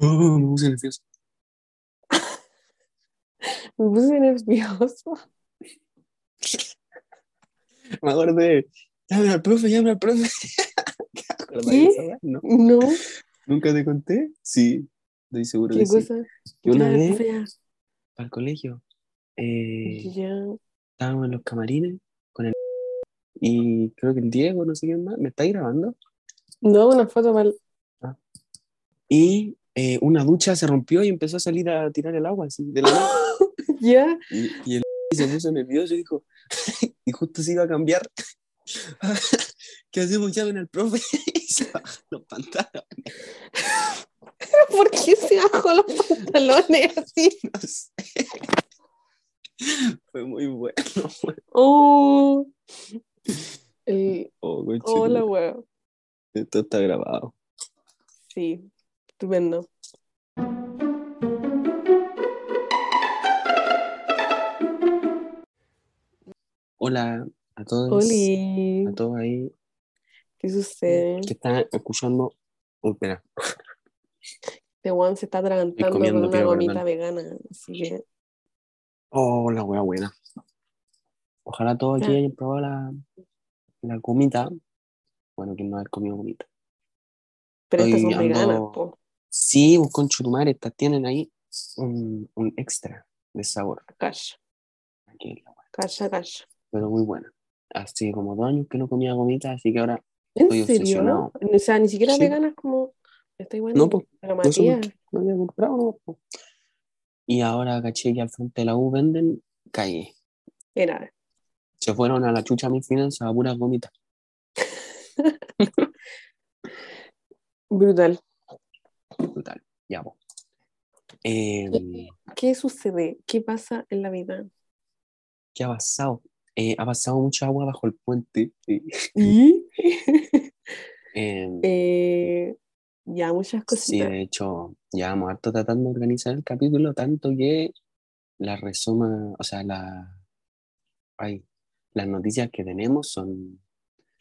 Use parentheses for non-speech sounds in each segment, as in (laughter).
Oh, me puse nervioso. (laughs) Me puse nervioso. Me acordé. Llame al profe, llame al profe. (laughs) ¿Qué acordás de ¿Qué? esa weá? No. No, ¿Nunca te conté? Sí, estoy seguro ¿qué que sí. cosa? Que una vez, para el colegio, eh, Ya. estábamos en los camarines con el... Y creo que el Diego, no sé quién más, ¿me estáis grabando? No, una foto para Y eh, una ducha se rompió y empezó a salir a tirar el agua así, de la nada. (laughs) Ya. Y, y el (laughs) se puso nervioso y dijo, (laughs) y justo se iba a cambiar. ¿Qué hacemos? Llamen al profe. y se bajan los pantalones. ¿Por qué se bajó los pantalones así? No sé. Fue muy bueno. Oh. El... Oh, tu- weón. Esto está grabado. Sí, estupendo. Hola a todos. Oli, A todos ahí ¿qué sucede? que están escuchando. Oh, espera. (laughs) Este weón se está atragantando con una gomita perdón. vegana, así que Oh, la wea buena. Ojalá todos aquí Ya. hayan probado la, la gomita. Bueno, quien no ha comido gomita. pero estas son veganas, po. Sí, pues con chutumare, estas tienen ahí un, un extra de sabor. Calla, Aquí calla. Pero muy buena. Así como dos años que no comía gomita, así que ahora ¿En Estoy serio? obsesionado. O sea, ni siquiera Sí. veganas como estoy bueno. No. Pero No no había comprado, no, po. Y ahora caché que al frente de la U venden calle. era. Se fueron a la chucha mis finanzas a puras gomitas. (laughs) Brutal. Brutal. Ya, po. Eh, ¿Qué sucede? ¿Qué pasa en la vida? ¿Qué ha pasado? Eh, ha pasado mucha agua bajo el puente. Sí. ¿Y? (laughs) Eh, Eh, ya, muchas sí, cositas. de hecho, llevamos harto tratando de organizar el capítulo, tanto que la resuma, o sea, la, ay, las noticias que tenemos son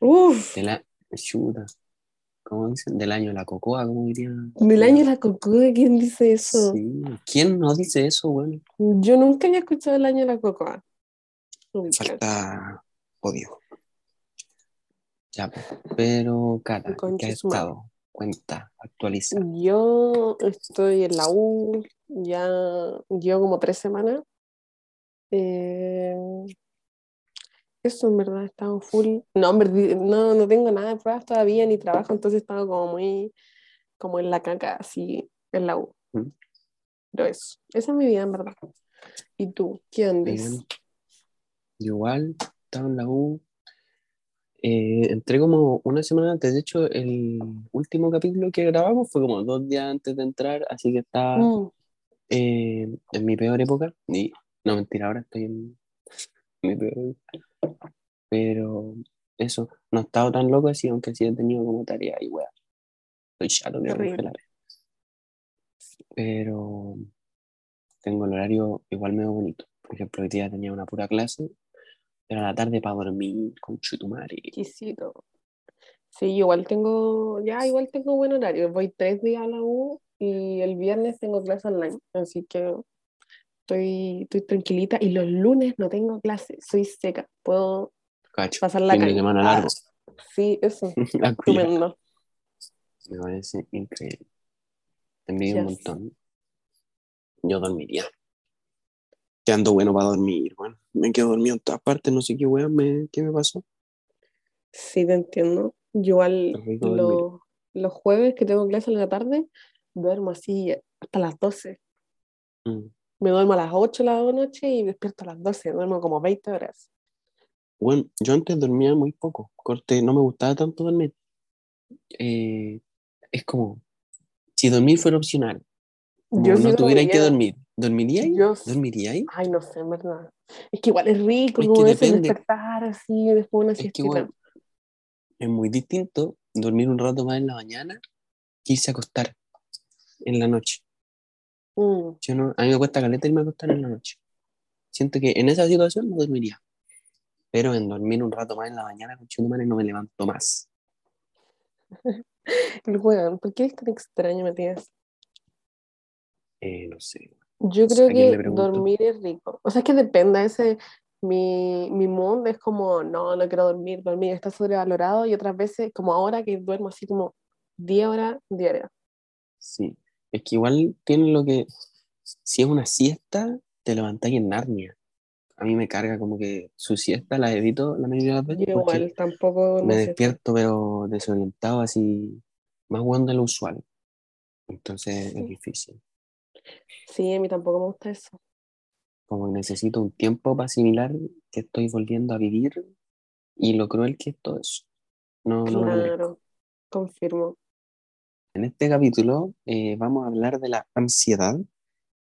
Uf, de la, chuta, ¿cómo dicen? Del año de la cocoa, ¿cómo dirían? del año de la cocoa, ¿quién dice eso? Sí, ¿quién no dice eso, bueno? Yo nunca había escuchado el año de la cocoa. Nunca. Falta odio. Ya, pero Cata, ¿qué Concha ha su madre. estado? Cuenta, actualiza. Yo estoy en la U, ya llevo como tres semanas. Eh, eso en verdad, he estado full. No, no, no tengo nada de pruebas todavía ni trabajo, entonces he estado como muy, como en la caca, así, en la U. Mm. Pero eso, esa es mi vida en verdad. ¿Y tú? ¿Qué andas? Yo igual estaba en la U. Eh, entré como una semana antes. De hecho, el último capítulo que grabamos fue como dos días antes de entrar, así que estaba Mm, eh, en mi peor época. Y, no, mentira, ahora estoy en mi peor época. Pero eso, no he estado tan loco así, aunque sí he tenido como tarea y weá. Estoy chato de congelar. Pero tengo el horario igual medio bonito. Por ejemplo, hoy día tenía una pura clase, pero a la tarde para dormir con chutumare. exquisito. Sí, igual tengo, ya igual tengo buen horario. Voy tres días a la U y el viernes tengo clase online, así que estoy, estoy tranquilita. Y los lunes no tengo clase, soy seca, puedo Cacho, pasar la calle. semana Ah, sí, eso, (laughs) estupendo. Me parece increíble. Te envidio un montón. Yo dormiría. Te ando bueno para dormir, bueno. Me quedo dormido en todas partes, no sé qué weón me, qué me pasó. Sí, te entiendo. Yo rico los, los jueves que tengo clase en la tarde, duermo así hasta las 12. Mm. Me duermo a las 8 de la noche y despierto a las 12, duermo como 20 horas. Bueno, yo antes dormía muy poco. Corte, no me gustaba tanto dormir. Eh, es como, si dormir fuera opcional, como Yo sí no tuviera que dormir, ¿dormiría ahí? Yo- ¿Dormiría ahí? Ay, no sé, en verdad. Es que igual es rico, Es como que ese depende. despertar así, después una Es que igual es muy distinto dormir un rato más en la mañana que irse a acostar en la noche. Mm, Yo no, a mí me cuesta caleta irme a acostar en la noche. Siento que en esa situación no dormiría. Pero en dormir un rato más en la mañana con chutumare no me levanto más. (laughs) El weón, ¿por qué es tan extraño, Matías? Eh, no sé. Yo ¿A creo que dormir es rico. O sea, es que depende. Ese, mi, mi mood es como, no, no quiero dormir, dormir está sobrevalorado. Y otras veces, como ahora que duermo así como 10 horas diarias. Sí. Es que igual tiene lo que. Si es una siesta, te levantáis en Narnia. A mí me carga como que su siesta la evito la mayoría de las veces Yo igual tampoco me despierto pero desorientado así, más bueno de lo usual. Entonces Sí. es difícil. Sí, a mí tampoco me gusta eso. Como que necesito un tiempo para asimilar que estoy volviendo a vivir y lo cruel que es todo eso. No, no lo. Claro, confirmo. En este capítulo eh, vamos a hablar de la ansiedad.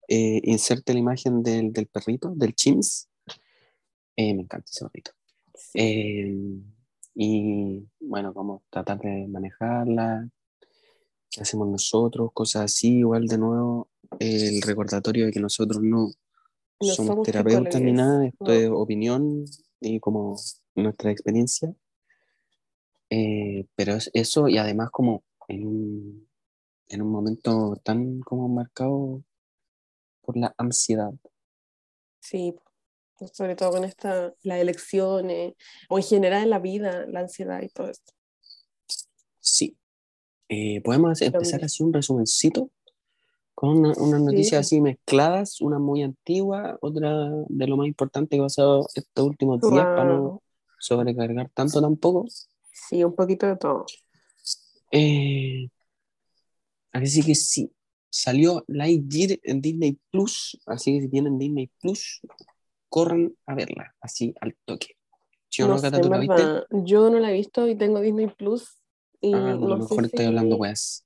Eh, inserte la imagen del, del perrito, del Chims. Eh, me encanta ese perrito. Sí. Eh, y bueno, cómo tratar de manejarla, qué hacemos nosotros, cosas así. Igual de nuevo, el recordatorio de que nosotros no, No somos somos terapeutas ni nada, esto no. es opinión y como nuestra experiencia. Eh, pero es eso y además como en un, en un momento tan como marcado por la ansiedad. Sí, sobre todo con esta, las elecciones, o en general en la vida, la ansiedad y todo esto. Sí. Eh, podemos hacer- empezar así un resumencito con una- unas Sí. noticias así mezcladas, una muy antigua, otra de lo más importante que ha pasado estos últimos días para no sobrecargar tanto tampoco. Sí, un poquito de todo. Eh, así que sí, salió Lightyear en Disney Plus, así que si tienen Disney Plus, corran a verla, así al toque. ¿Sí o no, No sé, Cata, en tú la viste? verdad, yo no la he visto y tengo Disney Plus y Ah, a lo no mejor estoy hablando weas.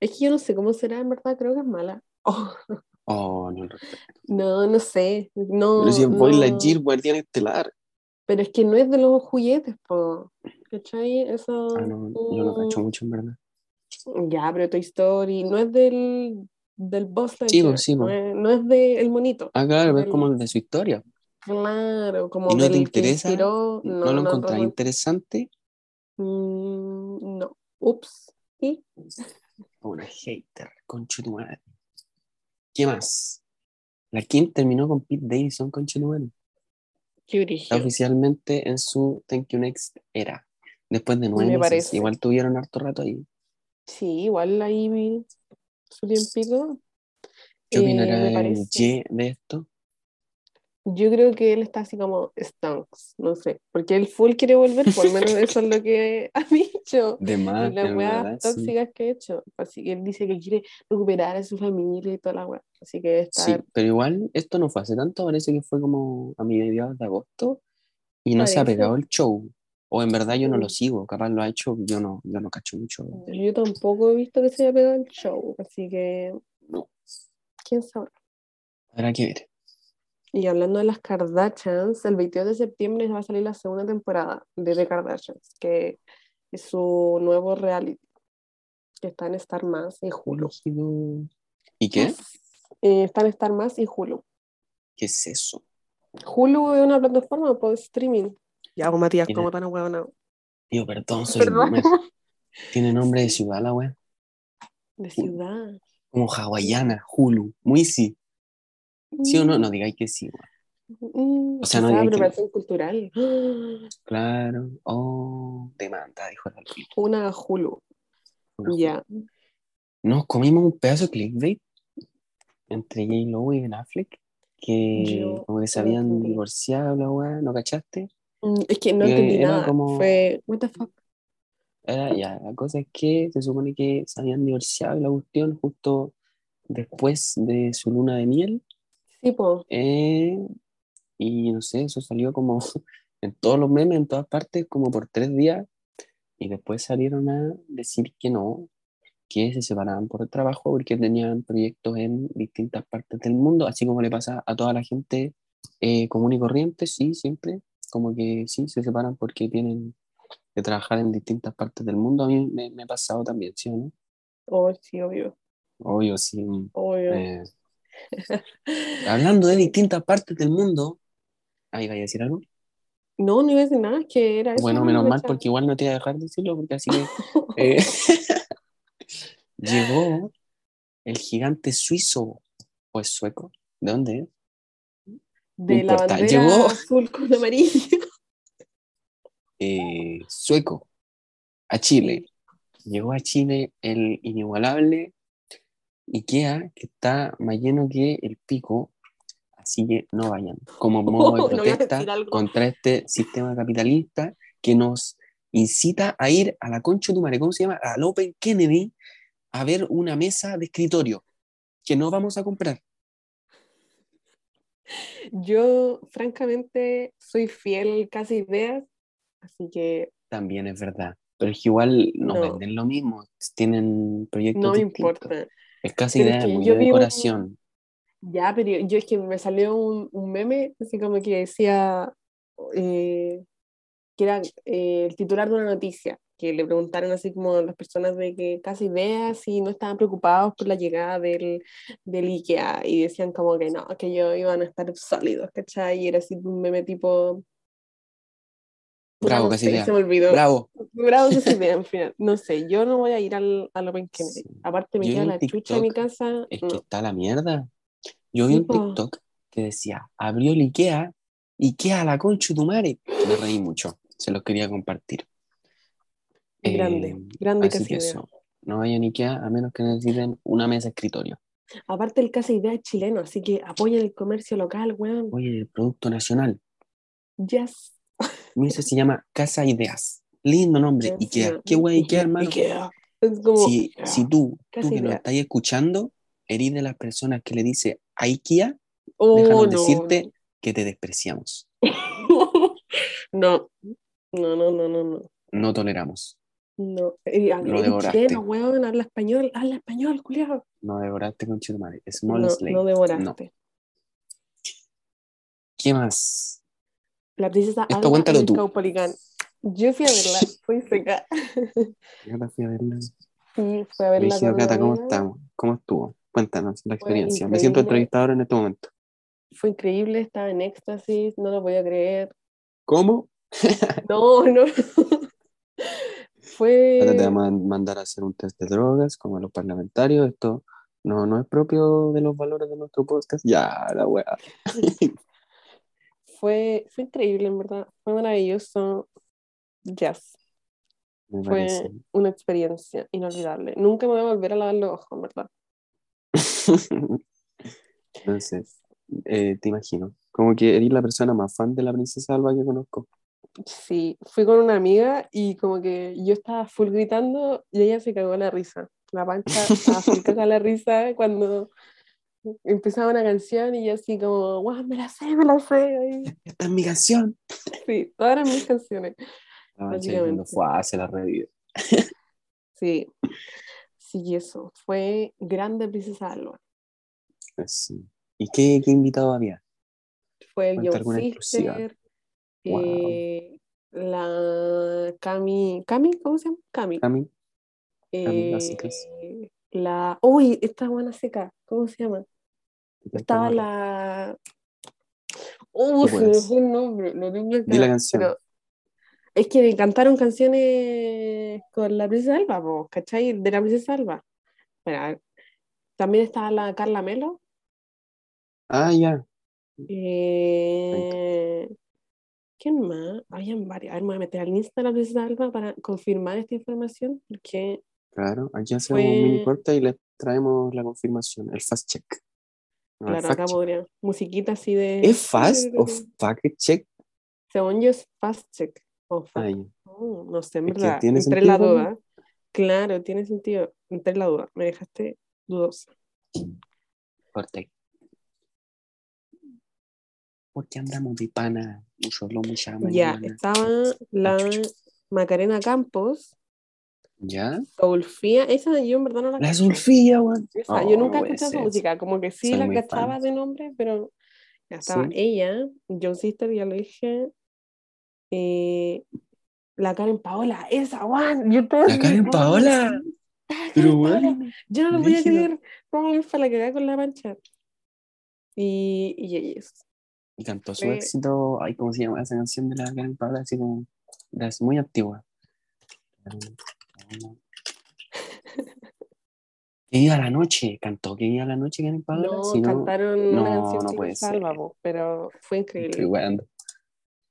Es que yo no sé cómo será, en verdad, creo que es mala. (laughs) Oh, Oh, no, no. no, no sé, no, Pero si es Boy no, Lightyear, Guardián Estelar. Pero es que no es de los juguetes, po, ¿cachai? Eso, Ah, no, yo no cacho mucho en verdad. Ya, pero Toy Story no es del, del Buzz Sí, Lightyear, pues sí, no pues. es, no es del monito, Ah, claro, es como de su historia. claro, como ¿Y no te que interesa? inspiró, ¿No, no, lo no, encontrás interesante? Mm, no, ups, ¿y? Una hater, concha tu madre. ¿Qué más? La Kim terminó con Pete Davidson, concha tu madre. Qué oficialmente en su Thank You Next era. Después de nueve Me meses. parece. Igual tuvieron harto rato ahí. Sí, igual ahí vi su tiempito. ¿Qué Eh, opinará el de esto? Yo creo que él está así como stunks, no sé, porque él full quiere volver, por lo menos eso es lo que (laughs) ha dicho. De más, y las weas verdad, sí. tóxicas que he hecho. Así que él dice que quiere recuperar a su familia y toda la wea. Así que está. Sí, pero igual esto no fue hace tanto, parece que fue como a mediados de agosto y no se ha Parece. pegado el show. O en verdad yo no lo Mm. sigo, capaz lo ha hecho, yo no, yo no cacho mucho. Yo tampoco he visto que se haya pegado el show, así que No, quién sabe. habrá que ver. Y hablando de las Kardashians, el 22 de septiembre va a salir la segunda temporada de The Kardashians, que es su nuevo reality, que está en Star Más y Hulu. ¿Y qué? Eh, está en Star Más y Hulu. ¿Qué es eso? Hulu es una plataforma por streaming. Ya, pues Matías, como tan huevonao. Tío, perdón, soy Perdón. (laughs) Tiene nombre de ciudad la wea. De ciudad. Como hawaiana, Hulu. Muy sí. ¿Sí o no? No digáis que sí. Mm, O sea, no digáis que no. cultural. (gasps) Claro. Oh, demanda, dijo el alpito. Una Hulu. Ya. Nos comimos un pedazo de clickbait entre J. Lo y Ben Affleck, que Yo como que se habían divorciado la weá, ¿no cachaste? Mm, Es que no entendí era nada. como- Fue, what the fuck. Era, ya, la cosa es que se supone que se habían divorciado y la cuestión justo después de su luna de miel. Sí, po. eh, y no sé, eso salió como (laughs) en todos los memes, en todas partes, como por tres días. Y después salieron a decir que no, que se separaban por el trabajo porque tenían proyectos en distintas partes del mundo, así como le pasa a toda la gente eh, común y corriente, sí, siempre, como que sí, se separan porque tienen que trabajar en distintas partes del mundo. A mí me, me ha pasado también, ¿sí o no? Oh, sí, obvio. Obvio, sí. Obvio. eh, (laughs) hablando de distintas partes del mundo, ahí vaya a decir algo. No, no iba a decir nada, es que era. Bueno, no menos mal, porque igual no te iba a dejar decirlo, porque así que (laughs) eh, (laughs) llegó el gigante suizo o es sueco. ¿De dónde es? De la importa, bandera llegó- azul con amarillo. Eh, sueco a Chile. Llegó a Chile el inigualable IKEA que está más lleno que el pico. Así que no vayan. Como (laughs) modo de No a protesta algo. contra este sistema capitalista que nos incita a ir a la concha de tu madre, ¿cómo se llama? Al Open Kennedy a ver una mesa de escritorio que no vamos a comprar. Yo, francamente, soy fiel casi ideas, así que También es verdad. Pero es que igual no, No. venden lo mismo, tienen proyectos no me distintos. importa. Es casi Pero muy yo de vi un- decoración. Ya, pero yo, yo es que me salió un, un meme, así como que decía eh, que era eh, el titular de una noticia, que le preguntaron así como a las personas de que casi ideas si no estaban preocupados por la llegada del, del IKEA, y decían como que no, que ellos iban a estar sólidos, ¿cachai? Y era así un meme tipo... Bravo, no casi sé, idea. se me olvidó. Bravo. Bravo esa idea, en fin. No sé, yo no voy a ir al, al Open. Sí. Aparte me Yo queda la chucha en mi casa. Es no. que está la mierda. Yo vi un. TikTok que decía, abrió el Ikea, Ikea a la concha tu madre. Me reí mucho, se los quería compartir. Grande, Eh, grande casi que idea. eso, no vayan a Ikea a menos que necesiten una mesa escritorio. Aparte el Casa Idea es chileno, así que apoyen el comercio local, weón. Oye, el producto nacional. Yes. Mira, se llama Casa Ideas. Lindo nombre, Encima, Ikea. ¿Qué guay Ikea, (laughs) hermano? Ikea. Es como, Si, Ikea. si tú, Casa tú que nos estás escuchando, eres de las personas que le dice a Ikea, Oh, déjanos no, decirte que te despreciamos. (laughs) no. No, no, no, no, no. No toleramos. No. Lo eres devoraste. chileno, weón, habla español, habla español, culiao. No devoraste con madre. Small No, Slave. no No. devoraste. ¿Qué más? La princesa Esto Alba cuéntalo tú. Caupolicán. Yo fui a verla, fui seca. (laughs) Te fui a verla. Sí, fui a verla Cata, ¿cómo amiga. estamos? ¿Cómo estuvo? Cuéntanos la experiencia. Me siento entrevistador en este momento. Fue increíble, estaba en éxtasis, no lo podía creer. ¿Cómo? No, no. (laughs) Fue. Cata, te vamos a mandar a hacer un test de drogas como a los parlamentarios. Esto no, no es propio de los valores de nuestro podcast. Ya, la weá. (laughs) Fue, fue increíble, en verdad. Fue maravilloso. Yes. Me Fue una experiencia inolvidable. Nunca me voy a volver a lavar los ojos, en verdad. (laughs) Entonces, eh, te imagino. Como que eres la persona más fan de la princesa Alba que conozco. Sí, fui con una amiga y como que yo estaba full gritando y ella se cagó la risa. La pancha estaba full cagada la risa cuando empezaba una canción y yo así como, guau, me la sé, me la sé. (laughs) Esta es mi canción. Sí, todas eran mis canciones. Ah, Básicamente. cuando fue a hacer la revive. Sí. Sí, eso. Fue grande Princesa Alba. Sí. ¿Y qué, qué invitado había? Fue el John. Sister, Wow. la Cami, Cami, ¿cómo se llama? Cami. Cami. Eh, la, uy, esta buena seca, ¿cómo se llama? ¿Qué Estaba la, uh, se me fue el nombre, lo tengo Di la canción. pero es que cantaron canciones con la Princesa Alba, po, ¿cachai? De la Princesa Alba. Espera, también estaba la Carla Melo. Ah, ya. Eh, ¿Quién más? Habían varios. A ver, me voy a meter al Insta de la Princesa Alba para confirmar esta información, porque Claro. Aquí hacemos un Fue- mini corte y les traemos la confirmación. El fast check. No, claro, acá podría. Musiquita así de. ¿Es fast (laughs) o fact check? Según yo es fast check. o fact- Ay, Oh, no sé, en verdad. Entre sentido la duda. Claro, tiene sentido. Entre la duda. Me dejaste dudosa. corte. ¿Por qué andamos de pana? Mucho lomo, mucha Ya, estaba la Macarena Campos, ¿Ya? Solfía. Esa yo en verdad no la La. Zulfía, weón. Oh, yo nunca escuchado su música, como que sí Soy la cachaba fan. de nombre, pero ya estaba Sí. ella, John Sister, ya lo dije. eh, la Karen Paola, esa, Juan. Yo estaba La Karen "Ah, Paola. Pero, Paola". weón. Yo no lo podía brígido. creer. ¿Cómo me la cagada con la pancha? Y, y ellos. Y cantó su Fue- éxito. Ay, ¿cómo se llama esa canción de la Karen Paola? Así como. Es muy antigua. Que viva la noche, cantó que viva la noche Karen Paola. No, si no, cantaron una no, canción no puede salva, ser. pero fue estoy increíble.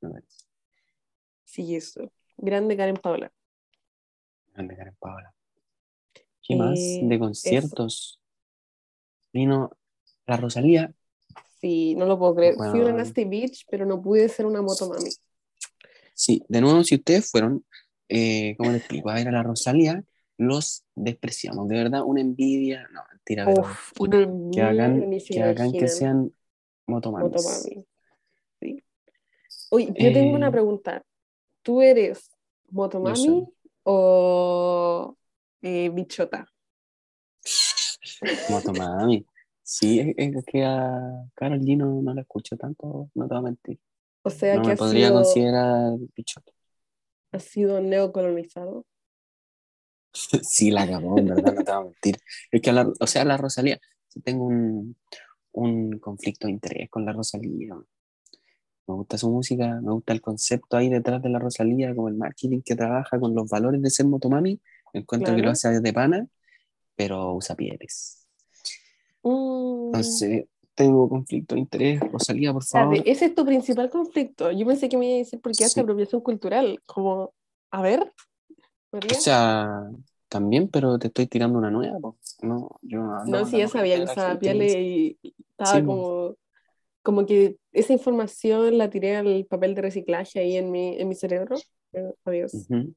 No, Sí, eso. Grande Karen Paola. grande Karen Paola. ¿Qué más? Eh, De eso. conciertos. Vino la Rosalía. Sí, no lo puedo creer. Fui a. Nasty Beach, pero no pude ser una motomami. Sí, de nuevo, si ustedes fueron, eh, ¿cómo les explico? A ver a la Rosalía, los despreciamos. De verdad, una envidia. No, mentira, pero una que hagan, que, hagan que imaginan. sean motomamis. Motomami. Sí. Oye, yo tengo una Eh, pregunta. ¿Tú eres motomami o eh, bichota? (laughs) Motomami. Sí, es, es que a Karol G no, no la escucho tanto, no te voy a mentir. O sea, No que me podría sido, considerar bichota. Has sido neocolonizado. (laughs) Sí, la acabó, en verdad, no te voy a mentir. Es que, la, o sea, la Rosalía, tengo un, un conflicto de interés con la Rosalía. Me gusta su música, me gusta el concepto ahí detrás de la Rosalía, como el marketing que trabaja con los valores de ser motomami. Encuentro que lo hace desde pana, pero usa pieles. Mm, Entonces, tengo conflicto de interés. Rosalía, por favor. ese es tu principal conflicto. Yo pensé que me iba a decir porque hace Sí. apropiación cultural. Como, a ver, O María. sea, también, pero te estoy tirando una nueva, po. No, yo no No, sí, ya sabía que corriente de la usaba gente, pieles y y estaba Sí, como, como que esa información la tiré al papel de reciclaje ahí en mi, en mi cerebro. Pero, adiós. Ujú.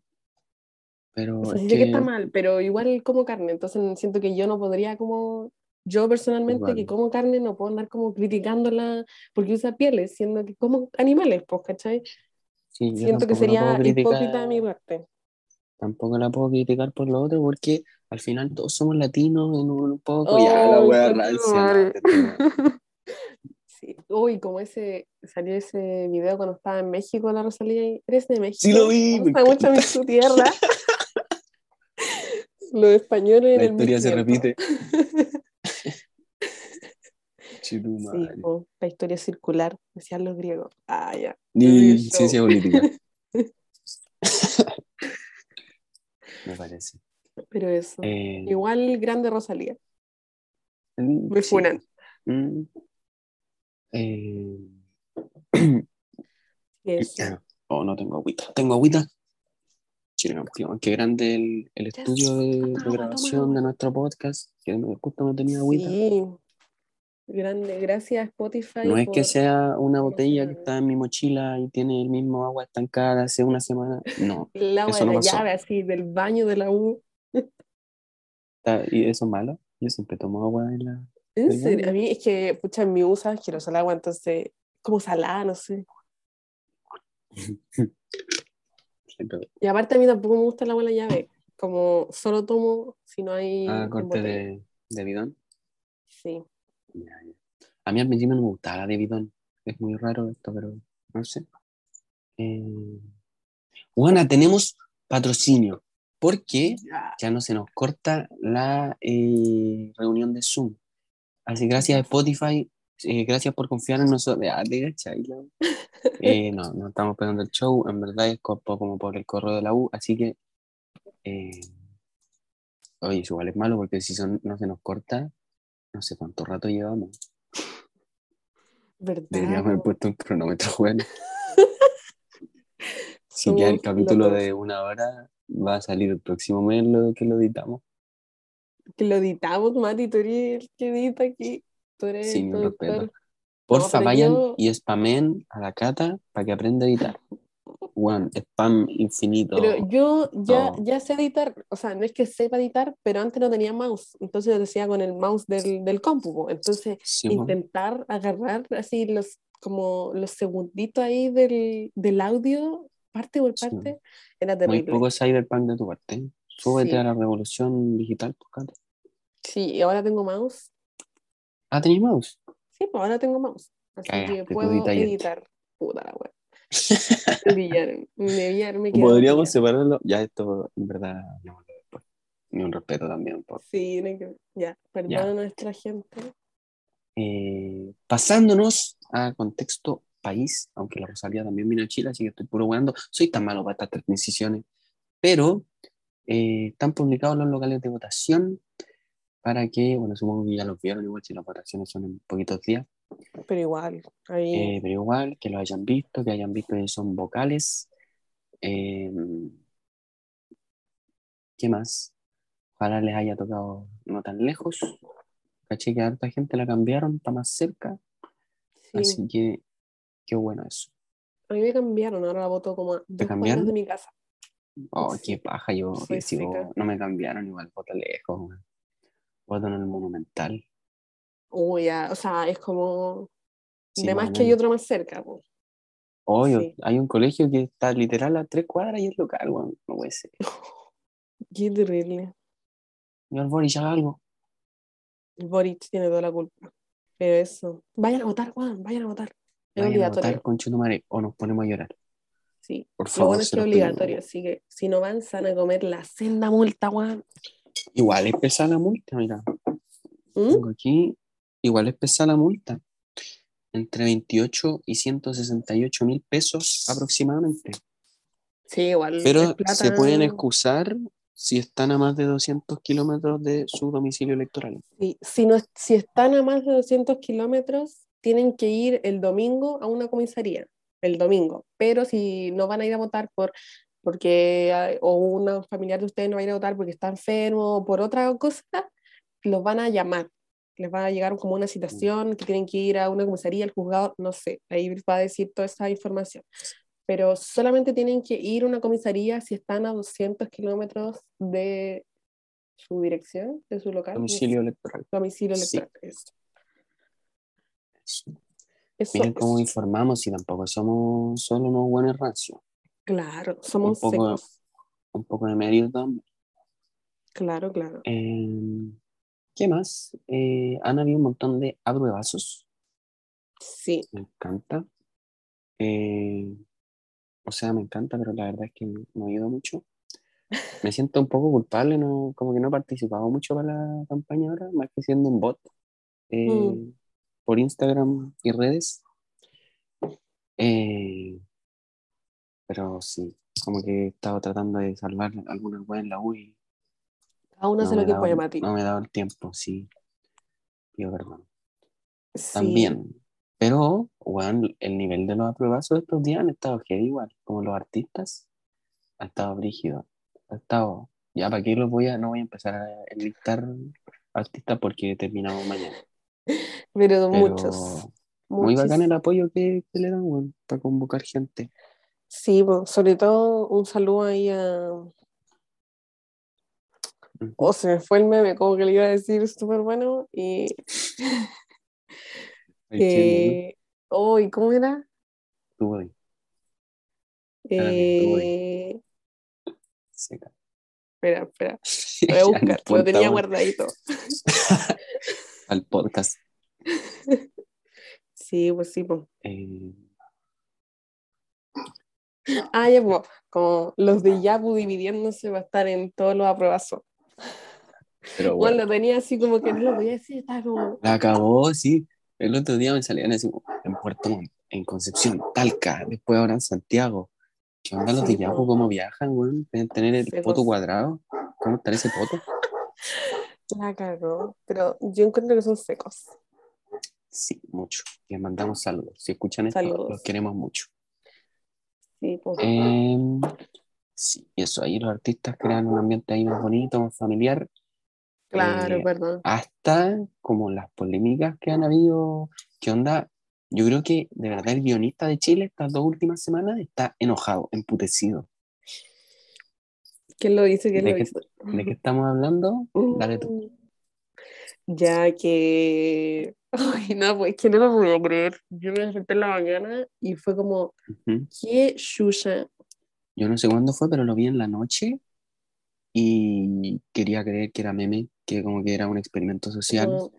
Pero O sea, es sé que está que mal, pero igual como carne, entonces siento que yo no podría como, yo personalmente que Igual. como carne no puedo andar como criticándola porque usa pieles, siendo que como animales, pues, ¿cachai? sí, Siento que sería hipócrita de mi parte. tampoco la puedo criticar por lo otro, porque al final todos somos latinos en un poco. Ya, la ¡Oh, wea concha rancia. (laughs) Sí. Uy, como ese, salió ese video cuando estaba en México, la Rosalía, ¿eres de México? Sí lo vi, ¿Te me gusta mucho mi, tu tierra? (laughs) Los españoles en La el historia se 1500. repite. (laughs) Sí, po, la historia circular, decían los griegos. Ah, ya. Ni ciencia política, (laughs) me parece. Pero eso. Eh, Igual grande Rosalía. mm, Me sí. funan. Mm. Eh. (clears throat) Oh, no tengo agüita. Tengo agüita. Qué grande el, el estudio de, de agua, grabación de nuestro podcast, que justo no tenía agüita. Sí. Grande. Gracias Spotify No es que sea una botella que está en mi mochila y tiene el mismo agua estancada hace una semana. No, (laughs) El agua eso de no la pasó. llave, así, del baño de la U. ¿Y eso es malo? Yo siempre tomo agua en la... En del serio, a mí es que, pucha, en mi USA quiero usar agua, entonces, como salada, no sé. (laughs) Y aparte a mí tampoco me gusta el agua de la llave, como solo tomo si no hay Ah, corte de, de bidón. Sí. Ya, ya. A mí al principio no me gustaba la de bidón. Es muy raro esto, pero no sé. Eh... Juana, tenemos patrocinio. Porque Ya. no se nos corta la eh, reunión de Zoom. Así gracias a Spotify, eh, gracias por confiar en nosotros. Ah, la- (laughs) Eh, no, no estamos pegando el show, en verdad es co- como por el correo de la U, así que eh, oye, igual es malo porque si son, no se nos corta, no sé cuánto rato llevamos. ¿Verdad? Deberíamos haber puesto un cronómetro, bueno. (laughs) Si queda el capítulo locos. de una hora, va a salir el próximo mes lo que lo editamos. Que lo editamos, Mati, tú eres el que edita aquí. Tú eres Sin el. Porfa, vayan yo- y spamen a la cata para que aprenda a editar. One, spam infinito. Pero yo ya, ya sé editar, o sea, no es que sepa editar, pero antes no tenía mouse, entonces lo decía con el mouse del, del compu, po. entonces Sí, intentar agarrar así los, como los segunditos ahí del, del audio, parte por Sí. parte, era Muy terrible. poco cyberpunk de tu parte. Súbete Sí. a la revolución digital, pues, Cata. Sí, y ahora tengo mouse. Ah, ¿tenéis mouse? Sí, pues ahora tengo mouse. Así que puedo editar. Puta la wea. Me quedaron Podríamos separarlo. Ya, esto, en verdad, hablemoslo después. Ni un respeto también poco. Sí, ya, perdón Ya. a nuestra gente. Eh, pasándonos a contexto país, aunque la Rosalía también vino a Chile, así que estoy puro weando. Soy tan malo para estas transiciones. Pero eh, están publicados los locales de votación para que, bueno, supongo que ya los vieron, igual si las votaciones son en poquitos días, Pero igual, ahí. eh, pero igual que lo hayan visto, que hayan visto que son vocales. Eh, ¿qué más? Ojalá les haya tocado no tan lejos. Caché que a harta gente la cambiaron, está más cerca, sí. así que qué bueno eso. A mí me cambiaron, ahora la voto como a dos cambiaron? de mi casa. Oh, qué paja, yo no me cambiaron, igual voto lejos, voto en el Monumental. Uy, ya, o sea, es como. Sí, de más que hay otro más cerca, po. Obvio, Sí. hay un colegio que está literal a tres cuadras y es local, weón. No puede ser. (laughs) Qué terrible. Señor Boris, haga algo. El Boric tiene toda la culpa. Pero eso. Vayan a votar, Juan, vayan a votar. Es Vayan a obligatorio. votar con Chutumare o nos ponemos a llorar. Sí. Por Lo favor, bueno es que es obligatorio, así que si no van, van a comer la senda multa, Juan. Igual es pesada la multa, mira. ¿Mm? Tengo aquí. Igual es pesada la multa. Entre 28 y 168 mil pesos aproximadamente. Sí, igual. Pero plata. se pueden excusar si están a más de 200 kilómetros de su domicilio electoral. Sí, Si, no, si están a más de 200 kilómetros, tienen que ir el domingo a una comisaría, el domingo. Pero si no van a ir a votar por porque hay- o un familiar de ustedes no va a ir a votar porque está enfermo o por otra cosa, los van a llamar. Les va a llegar como una citación que tienen que ir a una comisaría, al juzgado, no sé, ahí va a decir toda esa información. Pero solamente tienen que ir a una comisaría si están a 200 kilómetros de su dirección, de su local. Domicilio electoral. domicilio Sí. electoral. Eso. Eso Miren cómo informamos y tampoco somos solo unos buenos rancios. claro, somos un poco- secos. Un poco de medio también. Claro, claro. Eh, ¿Qué más? Eh, han habido un montón de apruebazos. Sí, Me encanta. Eh, o sea, me encanta, pero la verdad es que no he ido mucho. (laughs) Me siento un poco culpable, no, como que no he participado mucho para la campaña ahora, más que siendo un bot eh, Mm. por Instagram y redes. Eh, pero sí, como que he estado tratando de salvar algunas weas en la U y cada uno no hace lo que puede, Mati. no me he dado el tiempo, sí. Pido perdón. Sí, También. Pero, weón, el nivel de los apruebazos de estos días han estado heavy igual, como los artistas, ha estado brígido. Ha estado, ya para qué los voy a, no voy a empezar a enlistar artistas porque terminamos mañana. (laughs) Pero Pero muchos. muy muchis- bacán el apoyo que, que le dan, weón, para convocar gente. Sí, po, sobre todo un saludo ahí a. Ujú. O se me fue el meme, como que le iba a decir súper bueno. Y. (laughs) Eh, oh, ¿y ¿Cómo era? voy. Eh, seca. espera, espera. (laughs) Lo voy a buscar, lo tenía guardadito. (laughs) Al podcast. Sí, pues sí, pues. Eh, Ah, ya, pues, como los de Yapu dividiéndose va a estar en todos los apruebazos. Pero Bueno, lo tenía así como que no lo voy a decir, estaba como. la acabó, sí. El otro día me salían así en Puerto Montt, en Concepción, Talca, después ahora en Santiago. ¿Qué onda los de Yapo? ¿Cómo viajan, weón? Tener el Secos. poto cuadrado. ¿Cómo está ese poto? (laughs) La cagó. Pero yo encuentro que son secos. Sí, mucho. Les mandamos saludos. Si escuchan esto, Saludos. los queremos mucho. Sí, pues. Em, sí, eso, ahí los artistas crean un ambiente ahí más bonito, más familiar, claro, eh, perdón. hasta como las polémicas que han habido. ¿Qué onda? Yo creo que de verdad el guionista de Chile estas dos últimas semanas está enojado, emputecido. ¿Quién lo dice? ¿Quién ¿De lo qué- dice? ¿De qué estamos hablando? Dale tú. Ya que. (laughs) Ay, no, pues que no lo puedo creer. Yo me desperté en la mañana y fue como, Ujú. qué chucha. Yo no sé cuándo fue, pero lo vi en la noche y quería creer que era meme, que como que era un experimento social. Como,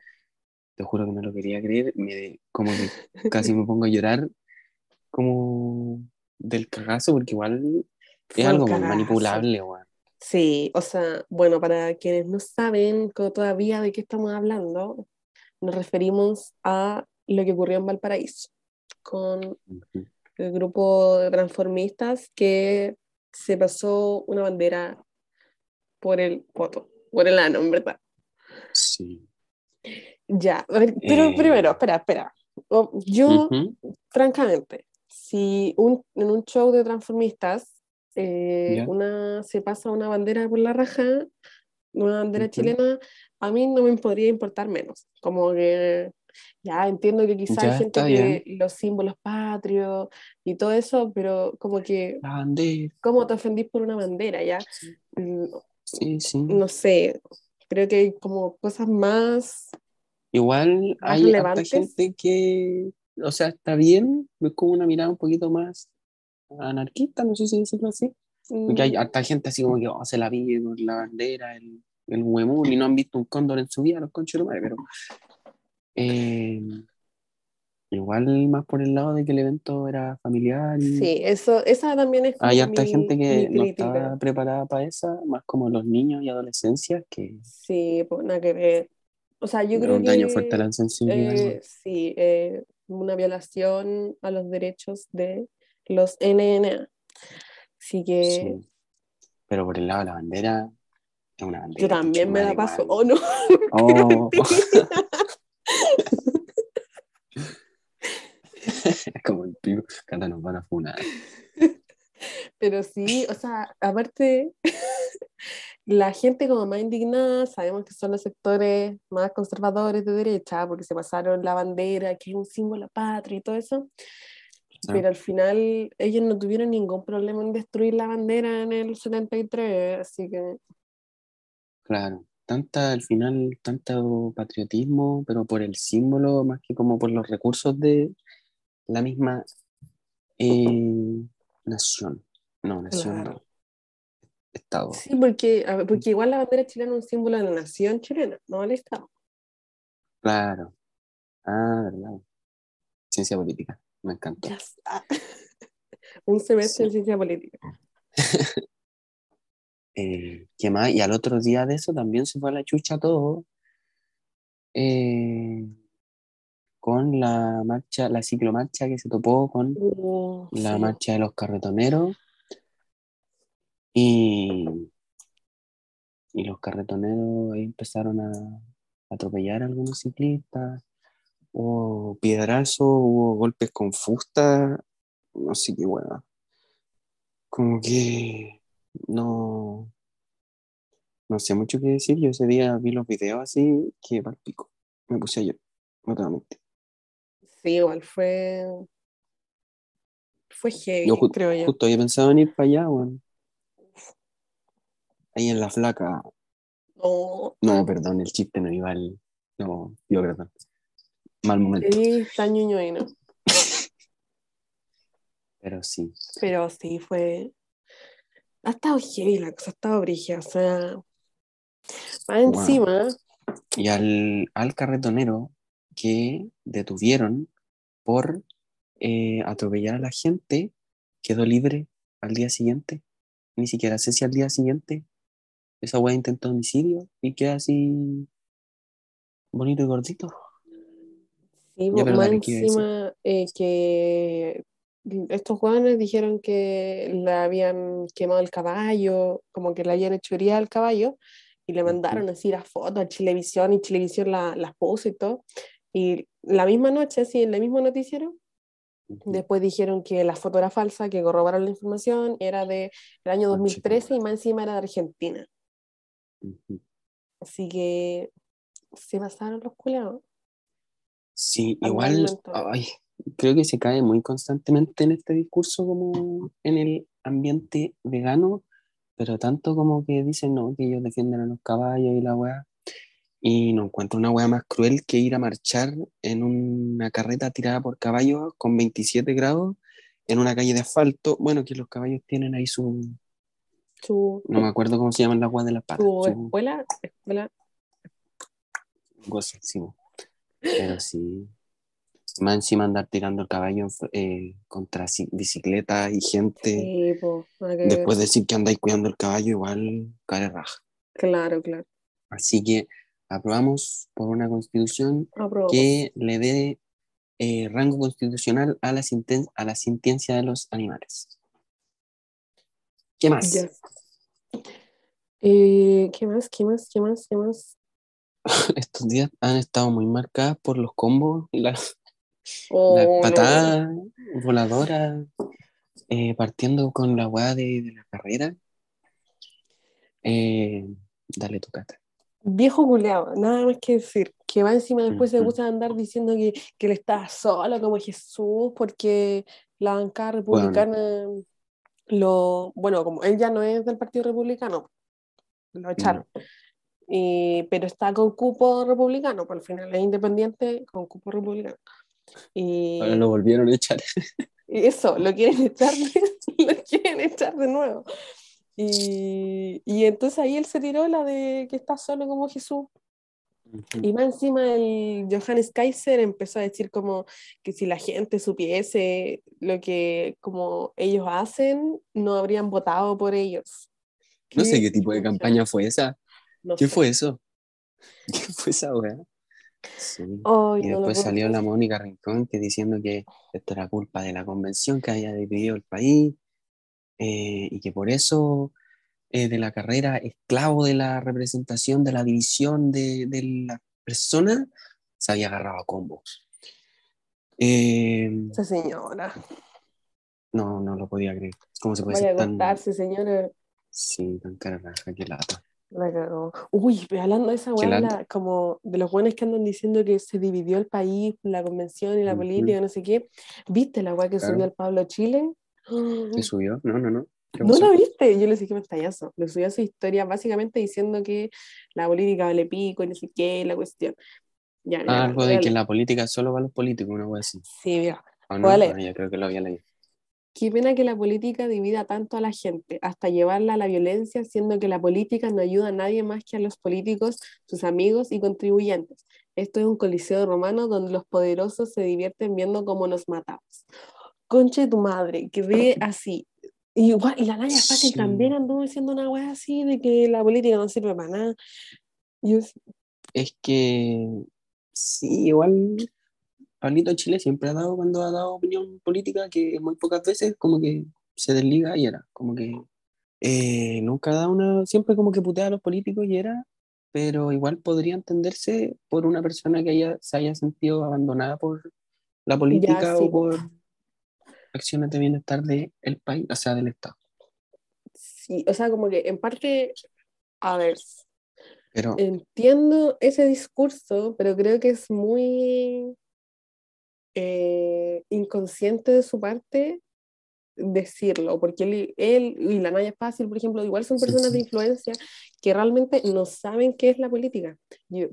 Te juro que no lo quería creer. Me, como que casi me pongo a llorar como del cagazo, porque igual fue es algo cagazo. manipulable, weón. Sí, o sea, bueno, para quienes no saben todavía de qué estamos hablando, nos referimos a lo que ocurrió en Valparaíso con el grupo de transformistas que se pasó una bandera por el poto, por el ano, en verdad. Sí. Ya, a ver, pero Eh. primero, espera, espera. Yo, Ujú, francamente, si un, en un show de transformistas eh, una se pasa una bandera por la raja, una bandera Ujú. chilena, a mí no me podría importar menos. Como que ya entiendo que quizá hay gente que los símbolos patrios y todo eso, pero como que, La bandera. ¿cómo te ofendís por una bandera? Ya, Mm, Sí, sí. no sé, creo que hay como cosas más Igual más hay relevantes. gente que, o sea, está bien, es como una mirada un poquito más anarquista, no sé si decirlo así. Porque hay mm, harta gente así como que oh, se la vive con la bandera, el, el huemul, y no han visto un cóndor en su vida, los conchos de tu madre, pero eh, igual más por el lado de que el evento era familiar y Sí, eso, esa también es hay harta gente que no está preparada para esa, más como los niños y adolescencias, que Sí, pues nada que ver. O sea, yo creo un daño fuerte a que la sensibilidad. eh, sí, eh, una violación a los derechos de los NNA. Así que Sí. Pero por el lado de la bandera, es una bandera. yo también me la paso. igual. Oh, no. (laughs) Oh. (laughs) como el pico, Cata nos van a funar. (laughs) Pero sí, o sea, aparte, (laughs) la gente como más indignada, sabemos que son los sectores más conservadores de derecha, porque se pasaron la bandera, que es un símbolo patrio y todo eso, pero al final ellos no tuvieron ningún problema en destruir la bandera en el 73, así que Claro, tanta al final, tanto patriotismo, pero por el símbolo más que como por los recursos de la misma eh, nación. No, nación no. Estado. sí, porque, porque igual la bandera chilena es un símbolo de la nación chilena, no del Estado. Claro. Ah, verdad. Ciencia política. Me encantó. Ya está. (laughs) un semestre Sí. en ciencia política. (laughs) Eh, ¿qué más? Y al otro día de eso también se fue a la chucha todo. eh, con la marcha, la ciclomarcha que se topó con Uh, la sí. marcha de los carretoneros. Y, y los carretoneros ahí empezaron a atropellar a algunos ciclistas. Hubo piedrazo, hubo golpes con fusta. No sé qué bueno. Como que no, no sé mucho qué decir. Yo ese día vi los videos así que pico. Me puse a llorar, no te voy a mentir. Sí, igual fue. Fue heavy, Yo creo yo. justo había pensado en ir para allá, weón. Ahí en la flaca. No, No, perdón, el chiste no iba al. No, yo perdón. Mal momento. sí, está ñoñoíno. Pero sí. Pero sí, fue. Ha estado heavy la cosa, ha estado brígida. O sea, más Wow. encima, Y al, al carretonero que detuvieron por eh, atropellar a la gente, quedó libre al día siguiente. Ni siquiera sé si al día siguiente esa weá intentó homicidio y queda así bonito y gordito. sí, Ya, más dale, ¿qué iba a decir? encima eh, que estos jóvenes dijeron que le habían quemado el caballo, como que le habían hecho herida al caballo, y le mandaron así las fotos a Chilevisión y Chilevisión la- las puso y todo. Y la misma noche, así en el mismo noticiero. Después dijeron que la foto era falsa, que corroboraron la información, era del año Conche tu 2013 y madre. más encima era de Argentina. Así que se pasaron los culeados. Sí, Al igual, ay, creo que se cae muy constantemente en este discurso como en el ambiente vegano, pero tanto como que dicen, no, que ellos defienden a los caballos y la weá, y no encuentro una weá más cruel que ir a marchar en una carreta tirada por caballos con 27 grados en una calle de asfalto, bueno, que los caballos tienen ahí su, Su, no me acuerdo cómo se llaman las weas de las patas, su su escuela, escuela, bo. pero sí. Más encima andar tirando el caballo eh, contra ci- bicicletas y gente. sí, po. Después de decir que andáis cuidando el caballo, igual cae raja. Claro, claro. Así que aprobamos por una constitución que le dé eh, rango constitucional a la, a la sintiencia de los animales. ¿Qué más? Ya. Eh, ¿Qué más? ¿Qué más? ¿Qué más? ¿Qué más? (laughs) estos días han estado muy marcadas por los combos las, Oh, las no. patadas voladoras, eh, partiendo con la weá de, de la carrera. Eh, dale tu cata. Viejo culeado, nada más que decir. Que va encima después se gusta andar diciendo que, que él estaba solo como Jesús porque la bancada republicana lo. Bueno, como él ya no es del Partido Republicano, lo echaron. Y, pero está con cupo republicano, por al final es independiente con cupo republicano. Y, Ahora lo volvieron a echar. (laughs) eso, lo quieren echar, (laughs) lo quieren echar de nuevo. Y, y entonces ahí él se tiró la de que está solo como Jesús. Y más encima el Johannes Kaiser empezó a decir como que si la gente supiese lo que como ellos hacen, no habrían votado por ellos. No sé qué tipo de campaña fue esa. No ¿Qué sé. fue eso? (laughs) ¿Qué fue esa weá? Sí. Ay, Y no después salió la Mónica Rincón que diciendo que esto era culpa de la convención que había dividido el país eh, y que por eso eh, de la carrera esclavo de la representación de la división de, de la persona se había agarrado a combos. Eh, Esa señora. no, no lo podía creer. ¿Cómo se puede Vaya ser tan, señora. sí, tan cara raja? Qué lata. La cagó. Uy, pero hablando de esa weá, como de los buenos que andan diciendo que se dividió el país, la convención y la Ujú. política, no sé qué. ¿Viste la weá que Claro. subió el Pablo Chile? ¿Qué (gasps) subió? No, no, no. ¿Qué ¿No lo viste? Yo le dije que me tallazo. Le subió su historia básicamente diciendo que la política vale pico y no sé qué, la cuestión. Ya, mira, Ah, algo de a que la política solo para los políticos, una wea así. Sí, mira. ¿O no? A. Ah, ya creo que lo había leído. Qué pena que la política divida tanto a la gente, hasta llevarla a la violencia, siendo que la política no ayuda a nadie más que a los políticos, sus amigos y contribuyentes. Esto es un coliseo romano donde los poderosos se divierten viendo cómo nos matamos. Conche tu madre, que ve (laughs) así. Y, igual, y la Naya Fácil Sí. también anduvo diciendo una wea así de que la política no sirve para nada. Yo, Es que sí, igual Pablito Chile siempre ha dado cuando ha dado opinión política que muy pocas veces como que se desliga y era, como que eh, nunca da una, siempre como que putea a los políticos y era, pero igual podría entenderse por una persona que haya, se haya sentido abandonada por la política sí. o por acciones de bienestar del país, o sea, del Estado. sí, o sea, como que en parte, a ver, Pero Entiendo ese discurso, pero creo que es muy eh, inconsciente de su parte decirlo, porque él, él y la Naya Fácil, por ejemplo, igual son personas sí. de influencia que realmente no saben qué es la política.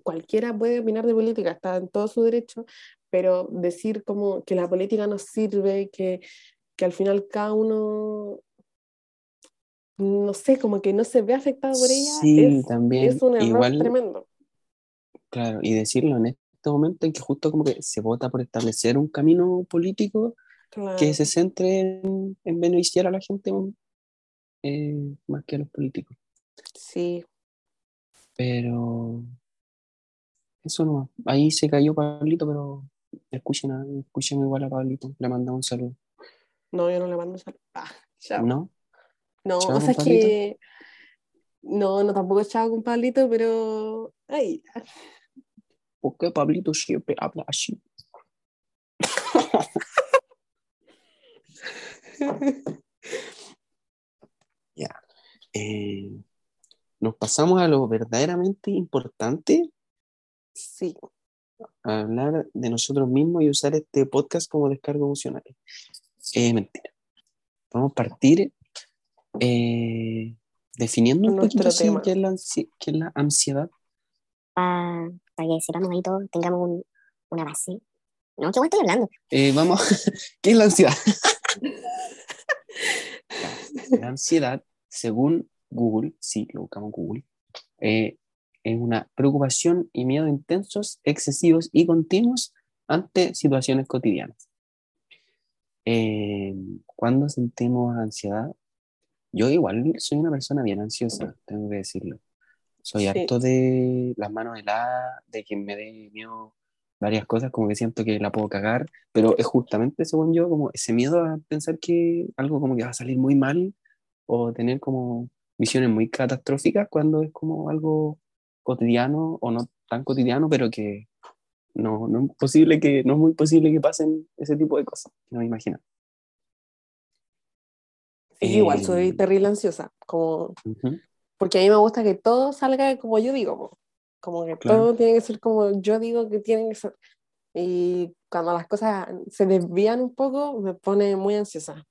Cualquiera puede opinar de política, está en todo su derecho, pero decir como que la política nos sirve, que, que al final cada uno, no sé, como que no se ve afectado por ella, sí, es, también es un error igual tremendo. Claro, y decirlo en este momento en que justo como que se vota por establecer un camino político Claro. que se centre en, en beneficiar a la gente eh, más que a los políticos. Sí, Pero eso no, ahí se cayó Pablito, pero escuchen, a- escuchen igual a Pablito, le mandamos un saludo. no, yo no le mando saludos. Ah, chao. ¿No? No, ¿Chao, o sea, es que. No, no, tampoco es chavo con Pablito, pero. Ay, ¿Por qué Pablito siempre habla así? (laughs) Eh, nos pasamos a lo verdaderamente importante, sí, a hablar de nosotros mismos y usar este podcast como descargo emocional. Eh, mentira. Vamos a partir eh, definiendo un Nuestro poquito tema. qué es la, qué es la ansiedad. para, para que sepamos ahí todos, tengamos un- una base. No, ¿qué estoy hablando? Eh, vamos, (laughs) ¿qué es la ansiedad? (laughs) La ansiedad, según Google, sí, lo buscamos en Google, eh, es una preocupación y miedo intensos, excesivos y continuos ante situaciones cotidianas. Eh, cuando sentimos ansiedad, yo igual soy una persona bien ansiosa, tengo que decirlo. Soy Sí. harto de las manos heladas, de que me dé miedo varias cosas, como que siento que la puedo cagar, pero es justamente, según yo, como ese miedo a pensar que algo como que va a salir muy mal o tener como visiones muy catastróficas cuando es como algo cotidiano o no tan cotidiano, pero que no, no es posible que, no es muy posible que pasen ese tipo de cosas, no me imagino. Sí, igual soy Eh, terrible ansiosa, como, Ujú, porque a mí me gusta que todo salga como yo digo, como que Claro. todo tiene que ser como yo digo que tiene que ser. Y cuando las cosas se desvían un poco, me pone muy ansiosa.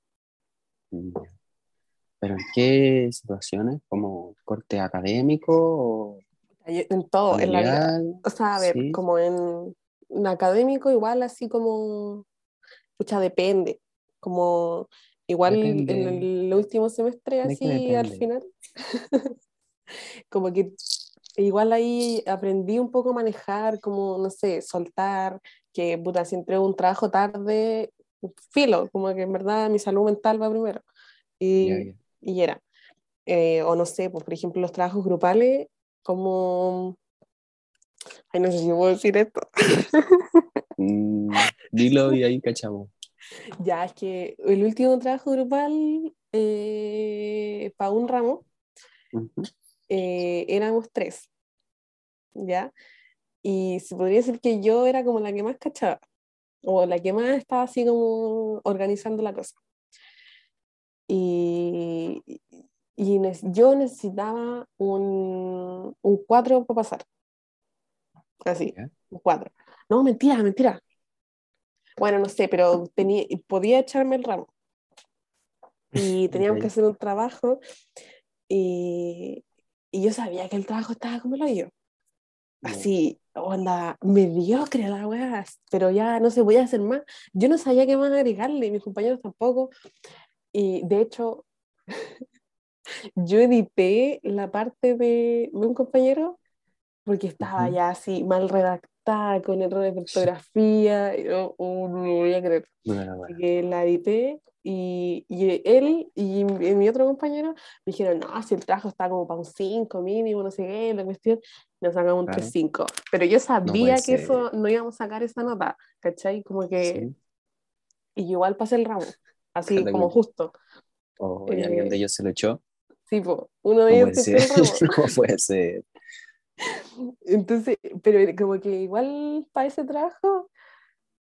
¿Pero en qué situaciones? ¿Como corte académico o En todo, en la vida. O sea, a ver, Sí. como en, en académico, igual así como, pucha, depende. Como, igual en Depende. el último semestre, ¿De qué así al final, (laughs) como que igual ahí aprendí un poco a manejar, como, no sé, soltar, que puta, si entrego un trabajo tarde, filo, como que en verdad mi salud mental va primero. Y, Ya, ya. y era. Eh, o no sé, pues por ejemplo los trabajos grupales, como... Ay, no sé si puedo decir esto. (laughs) Mm, dilo y ahí cachamos. Ya, es que el último trabajo grupal para un ramo eh, éramos tres, ¿ya? Y se podría decir que yo era como la que más cachaba, o la que más estaba así como organizando la cosa. Y, y yo necesitaba un, un 4 para pasar, así, ya. un 4. No, mentira, mentira. Bueno, no sé, pero tenía, podía echarme el ramo. Y (laughs) teníamos Ok. que hacer un trabajo y, y yo sabía que el trabajo estaba como lo yo. Así, onda, mediocre la weá, pero ya no se podía hacer más. Yo no sabía qué más agregarle, y mis compañeros tampoco. Y de hecho, (laughs) yo edité la parte de, de un compañero porque estaba Ujú. ya así mal redactada, con errores de ortografía, y yo oh, no lo voy a creer. Bueno, bueno. que la edité y, y él y mi mi otro compañero me dijeron, no, si el trabajo está como para un 5 mínimo, no sé qué, la cuestión, nos sacamos un Claro. 3-5. Pero yo sabía puede que ser. eso no íbamos a sacar esa nota, ¿cachai? Como que, Sí. y igual pasé el ramo, así como justo. O y alguien Eh, de ellos se lo echó. Sí, po, uno de ellos puede ser. No (laughs) puede ser. Entonces, pero como que igual para ese trabajo,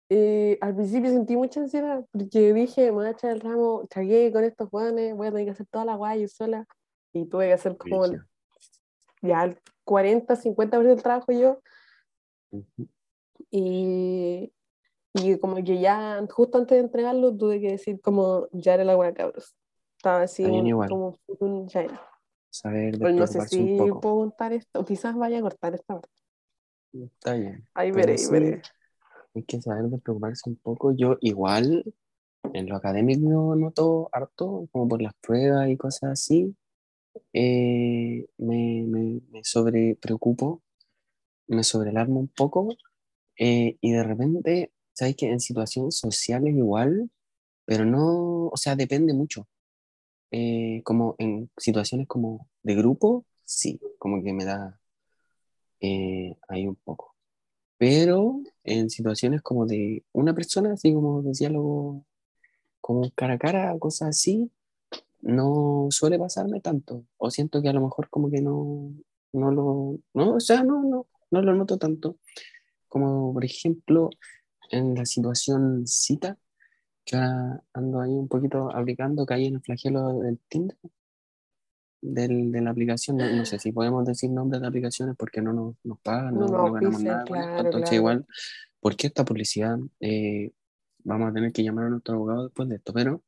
eh, al principio sentí mucha ansiedad, porque dije, me voy a echar el ramo, cagué con estos jóvenes, voy a tener que hacer toda la guay yo sola, y tuve que hacer como el- ya el 40, 50% del trabajo yo, Ujú. y, y como que ya justo antes de entregarlo tuve que decir como, ya era la buena cabros. Estaba así igual. como un era. Saber Pues no sé despreocuparse un si poco. puedo contar esto, o quizás vaya a cortar esta parte. Está bien. Ahí Pero veré, sí, veré. hay que saber despreocuparse un poco. Yo igual en lo académico noto harto, como por las pruebas y cosas así. eh, me, me, me sobre preocupo, me sobrealarmo un poco. eh, y de repente, ¿sabes que En situaciones sociales igual, pero no, o sea, depende mucho. Eh, como en situaciones como de grupo, sí, como que me da eh, ahí un poco. Pero en situaciones como de una persona, así como de diálogo, como cara a cara, cosas así, no suele pasarme tanto. O siento que a lo mejor como que no, no lo, no, o sea, no, no, no lo noto tanto. Como por ejemplo en la situación cita, que ahora ando ahí un poquito aplicando, caí en el flagelo del Tinder, del, de la aplicación. No, no sé si podemos decir nombres de aplicaciones porque no nos, nos pagan, No no, ganamos auspician, nada claro, Entonces claro. igual, ¿por qué esta publicidad? Eh, vamos a tener que llamar a nuestro abogado después de esto, pero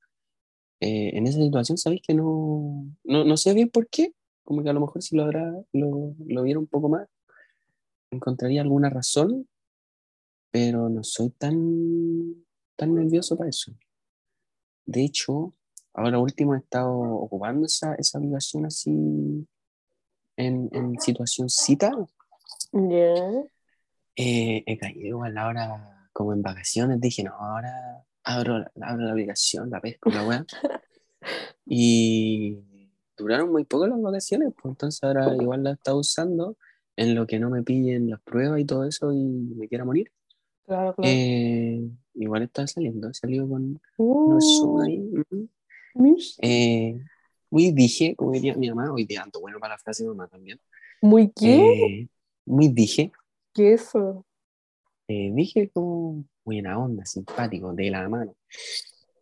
eh, en esa situación sabéis que no, no, no sé bien por qué, como que a lo mejor si lo habrá, lo, lo viera un poco más, encontraría alguna razón, pero no soy tan, tan nervioso para eso. De hecho, ahora último he estado ocupando esa, esa aplicación así en, en situación cita. Ya. Eh, he caído igual ahora como en vacaciones, dije, no, ahora abro, la- abro la aplicación, la pesco, la weá. (laughs) Y duraron muy poco las vacaciones, pues entonces ahora igual la he estado usando en lo que no me pillen las pruebas y todo eso y me quiera morir. Claro, claro. Eh, igual está saliendo, he salido con mish. Eh, muy dije, como diría mi mamá, hoy día ando bueno para la frase de mamá también. ¿Muy qué? Eh, muy dije, ¿Qué es eso? Eh, dije como buena onda, simpático, de la mano.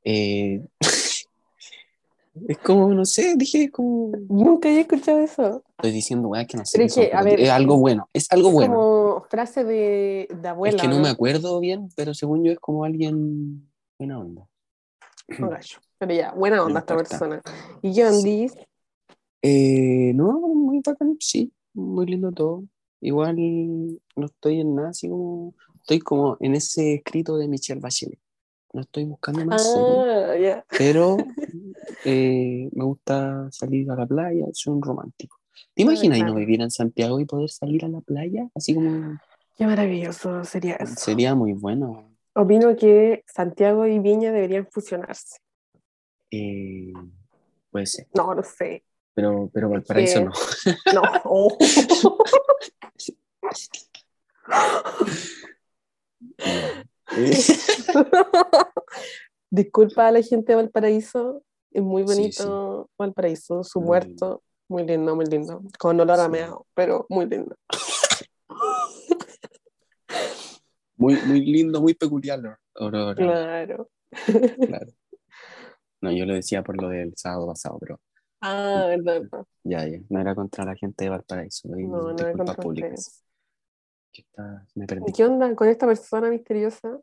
Eh, (laughs) es como, no sé, dije como. Nunca había escuchado eso. Estoy diciendo, weá, que no sé. Pero es son, que, a pero ver, es algo bueno, es algo Es bueno. como frase de, de abuela. es que no ¿o me acuerdo bien, pero según yo es como alguien buena onda. Pero ya, buena No onda esta importa. persona. ¿Y qué ondis? Eh, no, muy bacán, sí, muy lindo todo. Igual no estoy en nada, así como. Estoy como en ese escrito de Michelle Bachelet. No estoy buscando más Ah, pero eh, me gusta salir a la playa, soy un romántico. ¿Te imaginas no vivir en Santiago y poder salir a la playa? Así como Qué maravilloso sería eso. sería muy bueno. Opino que Santiago y Viña deberían fusionarse. Eh, puede ser, No, no sé. pero, pero Valparaíso no. No. Oh. (laughs) Disculpa a la gente de Valparaíso. Es muy Sí, bonito Valparaíso, su muerto. Muy lindo, muy lindo. Con olor a Sí. meao, pero muy lindo. muy, muy lindo, muy peculiar. Aurora, Claro. claro. No, yo lo decía por lo del sábado pasado, pero Ah, verdad. verdad. ya, ya. No era contra la gente de Valparaíso. No, no disculpas contra públicas. Que está- me perdí. ¿Y qué onda con esta persona misteriosa?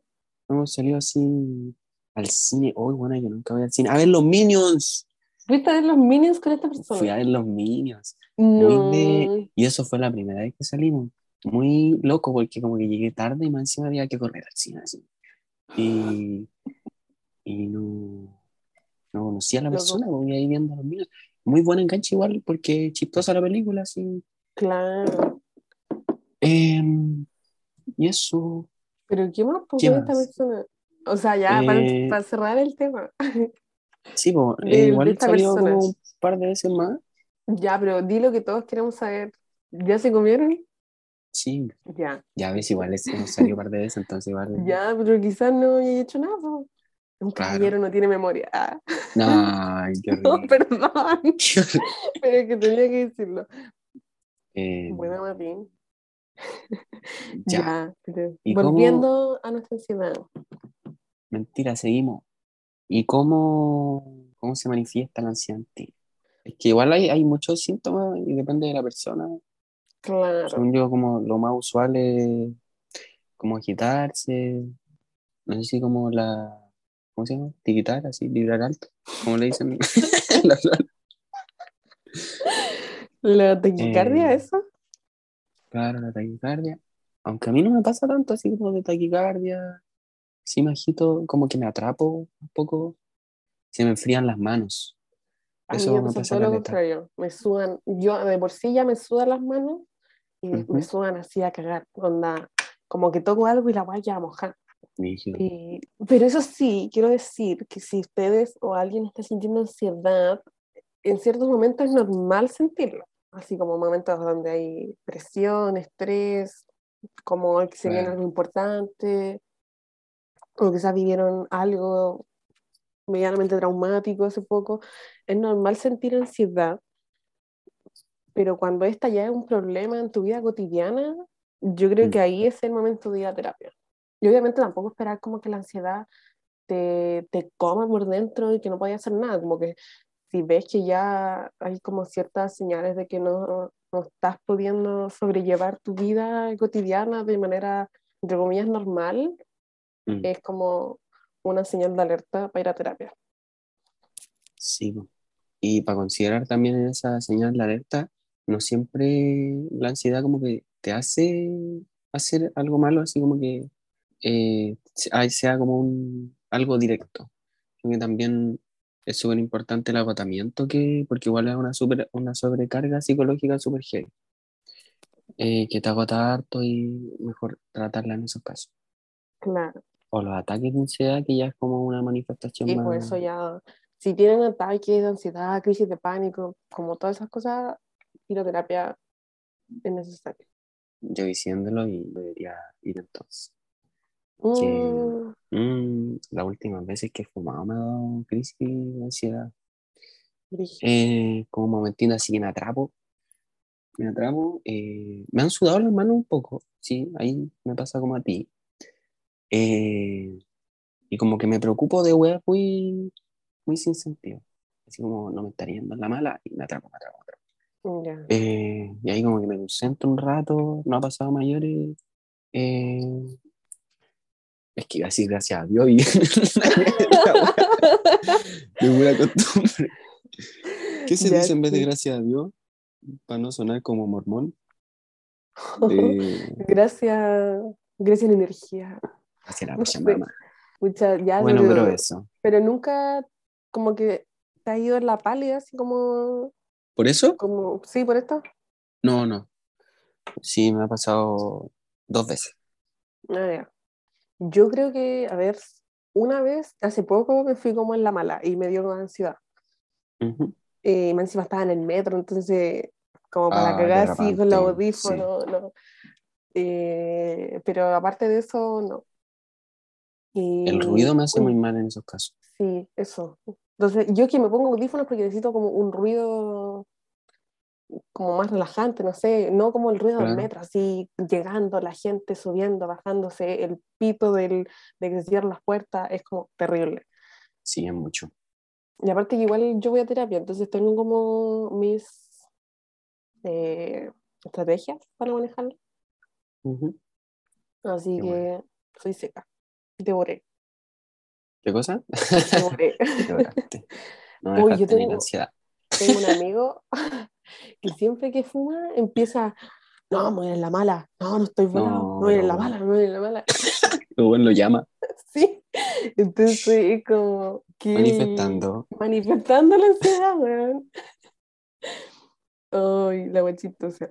Hemos salido así al cine. Hoy, bueno, yo nunca voy al cine. A ver los Minions. ¿Fuiste a ver los Minions con esta persona? Fui a ver los Minions. no. muy Y eso fue la primera vez que salimos. Muy loco porque como que llegué tarde y más encima había que correr al cine. Así. Y, y no, no conocía a la Loco. persona, voy ahí viendo a los Minions. Muy buen enganche igual porque chistosa la película, así. Claro. Em, y eso, Pero ¿qué más ¿Qué esta persona? O sea, ya, para, Eh, para cerrar el tema. (laughs) sí, eh, de igual salió como un par de veces más. Ya, pero di lo que todos queremos saber. ¿Ya se comieron? Sí, Ya. ya ves, igual es, hemos salido un par de veces, entonces igual. (laughs) Ya, pero quizás no haya hecho nada. po. Un Claro. caballero no tiene memoria. Ah, No, (laughs) qué no, perdón. (laughs) Pero es que tenía que decirlo. Eh, Buena, Martín. ya. Ya. pero ¿Y cómo- volviendo a nuestra ansiedad. Mentira, seguimos. ¿Y cómo, cómo se manifiesta la ansiedad en ti? Es que igual hay, hay muchos síntomas y depende de la persona. Claro. Según yo, como lo más usual es como agitarse, no sé si como la, ¿cómo se llama? Tiquitar, así, vibrar alto, como le dicen. (laughs) La- ¿La taquicardia Eh, eso? claro, la taquicardia. Aunque a mí no me pasa tanto así como de taquicardia. Sí me agito, como que me atrapo un poco. Se me enfrían las manos. A mí Eso me me pasa todo lo contrario. Me sudan, yo de por sí ya me sudan las manos y me Ujú. sudan así a cagar. Onda, como que toco algo y la guaya a mojar. Y- pero eso sí, quiero decir que si ustedes o alguien está sintiendo ansiedad, en ciertos momentos es normal sentirlo. Así como momentos donde hay presión, estrés, como que se viene algo importante, o quizás vivieron algo medianamente traumático hace poco. Es normal sentir ansiedad, pero cuando esta ya es un problema en tu vida cotidiana, yo creo Mm. que ahí es el momento de ir a terapia. Y obviamente tampoco esperar como que la ansiedad te, te coma por dentro y que no puedas hacer nada, como que si ves que ya hay como ciertas señales de que no, no estás pudiendo sobrellevar tu vida cotidiana de manera, entre comillas, normal, Mm. es como una señal de alerta para ir a terapia. Sí, y para considerar también esa señal de alerta, no siempre la ansiedad como que te hace hacer algo malo, así como que eh, sea como un, algo directo. Creo que también es súper importante el agotamiento, que, porque igual es una, super, una sobrecarga psicológica súper heavy, eh, que te agota harto y mejor tratarla en esos casos. Claro. O los ataques de ansiedad, que ya es como una manifestación Y más... por eso ya, si tienen ataques de ansiedad, crisis de pánico, como todas esas cosas, ir a terapia es necesario. yo diciéndolo y debería ir entonces. Mm, Mm, las últimas veces que he fumado me ha dado crisis de ansiedad. Eh, como un momentito así que me atrapo me atrapo, eh, me han sudado las manos un poco, sí, ahí me pasa como a ti. Eh, y como que me preocupo de weas muy, muy sin sentido. Así como no me estaría yendo en la mala y me atrapo, me atrapo, me atrapo. Eh, y ahí como que me concentro un rato, no ha pasado mayores. eh, es que iba a decir gracias a Dios y (laughs) de buena costumbre. ¿Qué se dice en vez de gracias a Dios? Para no sonar como mormón. (laughs) Eh, Gracias, gracias a la energía. Gracias a la No. Pachamama. Mucha, ya, Bueno, pero, pero eso. pero nunca como que te ha ido en la pálida, así como, ¿Por eso? como, sí, por esto. No, no. Sí, me ha pasado dos veces. Ah, ya. Yo creo que, a ver, una vez, hace poco me fui como en la mala y me dio ansiedad. Ujú. Eh, y más encima estaba en el metro, entonces, como para Ah, cagar así con los audífonos, no. Eh, pero aparte de eso, no. Y, El ruido me hace uy, muy mal en esos casos. Sí, eso. Entonces, yo que me pongo audífonos porque necesito como un ruido como más relajante, no sé, no como el ruido del Claro. metro, así llegando, la gente subiendo, bajándose, el pito del, de que se cierran las puertas, es como terrible. Sí, es mucho. Y aparte que igual yo voy a terapia, entonces tengo como mis eh, estrategias para manejarlo. Así Qué que bueno. soy seca. Devoré, ¿Qué cosa? devoré. (laughs) Te lograste. No me Uy, yo tengo- tengo un (laughs) amigo que siempre que fuma empieza, no, ir en la mala, no, no estoy volado, No, ir en la mala, ir en la mala. Luego bueno, lo llama (laughs) Sí, entonces es como que manifestando. manifestando la ansiedad, weón. Ay, la wea chistosa.